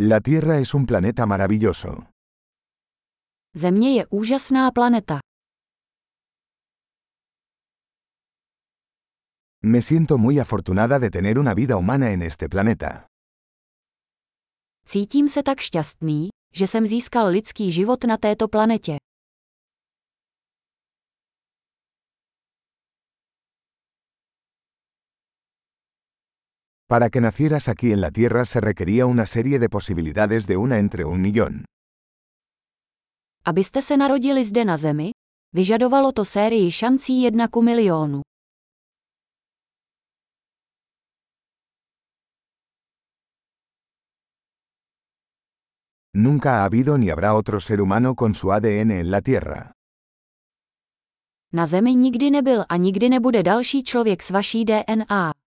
La Tierra es un planeta maravilloso. Země je úžasná planeta. Me siento muy afortunada de tener una vida humana en este planeta. Cítím se tak šťastný, že jsem získal lidský život na této planetě. Para que nacieras aquí en la Tierra se requería una serie de posibilidades de una entre un millón. Abyste se narodili zde na Zemi, vyžadovalo to sérii šancí jedna ku milionu. Nunca ha habido ni habrá otro ser humano con su ADN en la Tierra. Na Zemi nikdy nebyl a nikdy nebude další člověk s vaší DNA.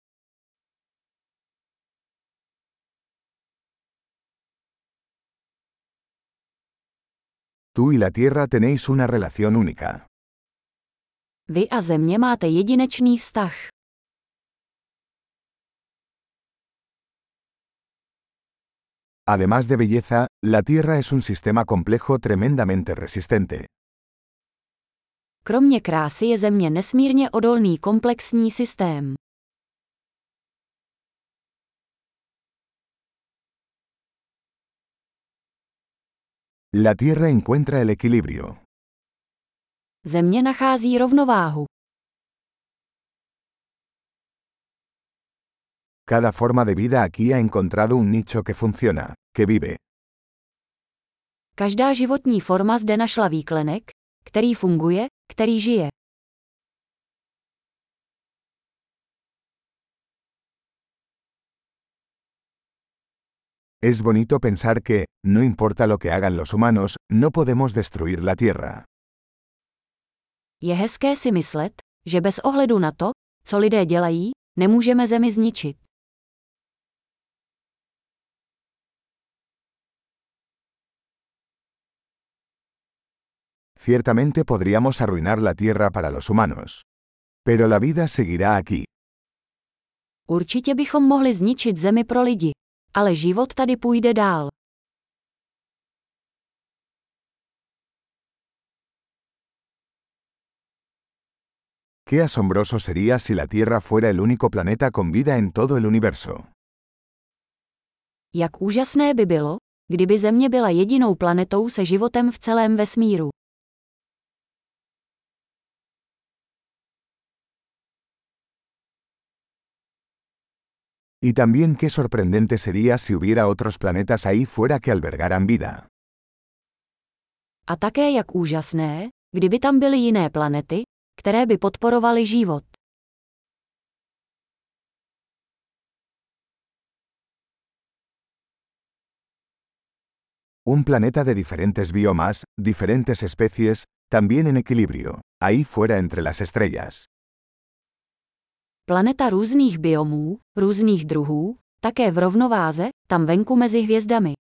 Tú y la Tierra tenéis una relación única. Vy a Země máte jedinečný vztah. Además de belleza, la Tierra es un sistema complejo tremendamente resistente. Kromě krásy je Země nesmírně odolný komplexní systém. La Tierra encuentra el equilibrio. Země nachází rovnováhu. Cada forma de vida aquí ha encontrado un nicho que funciona, que vive. Každá životní forma zde našla výklenek, který funguje, který žije. Es bonito pensar que, no importa lo que hagan los humanos, no podemos destruir la Tierra. Je hezké si myslet, že bez ohledu na to, co lidé dělají, nemůžeme Zemi zničit. Ciertamente podríamos arruinar la Tierra para los humanos. Pero la vida seguirá aquí. Určitě bychom mohli zničit Zemi pro lidi. Ale život tady půjde dál. Qué asombroso sería si la Tierra fuera el único planeta con vida en todo el universo. Jak úžasné by bylo, kdyby Země byla jedinou planetou se životem v celém vesmíru. Y también qué sorprendente sería si hubiera otros planetas ahí fuera que albergaran vida. A také jak úžasné, kdyby tam byly jiné planety, které by podporovaly život. Un planeta de diferentes biomas, diferentes especies, también en equilibrio, ahí fuera entre las estrellas. Planeta různých biomů, různých druhů, také v rovnováze, tam venku mezi hvězdami.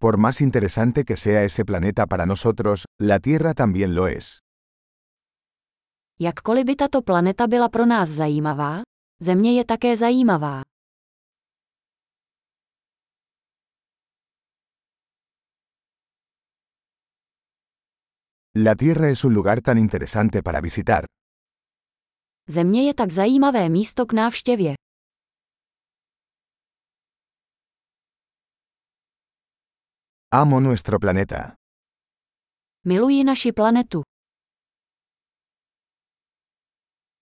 Por más interesante que sea ese planeta para nosotros, la Tierra también lo es. Jakkoliv by tato planeta byla pro nás zajímavá, Země je také zajímavá. La Tierra es un lugar tan interesante para visitar. Země je tak zajímavé místo k návštěvě. Amo nuestro planeta. Miluji naši planetu.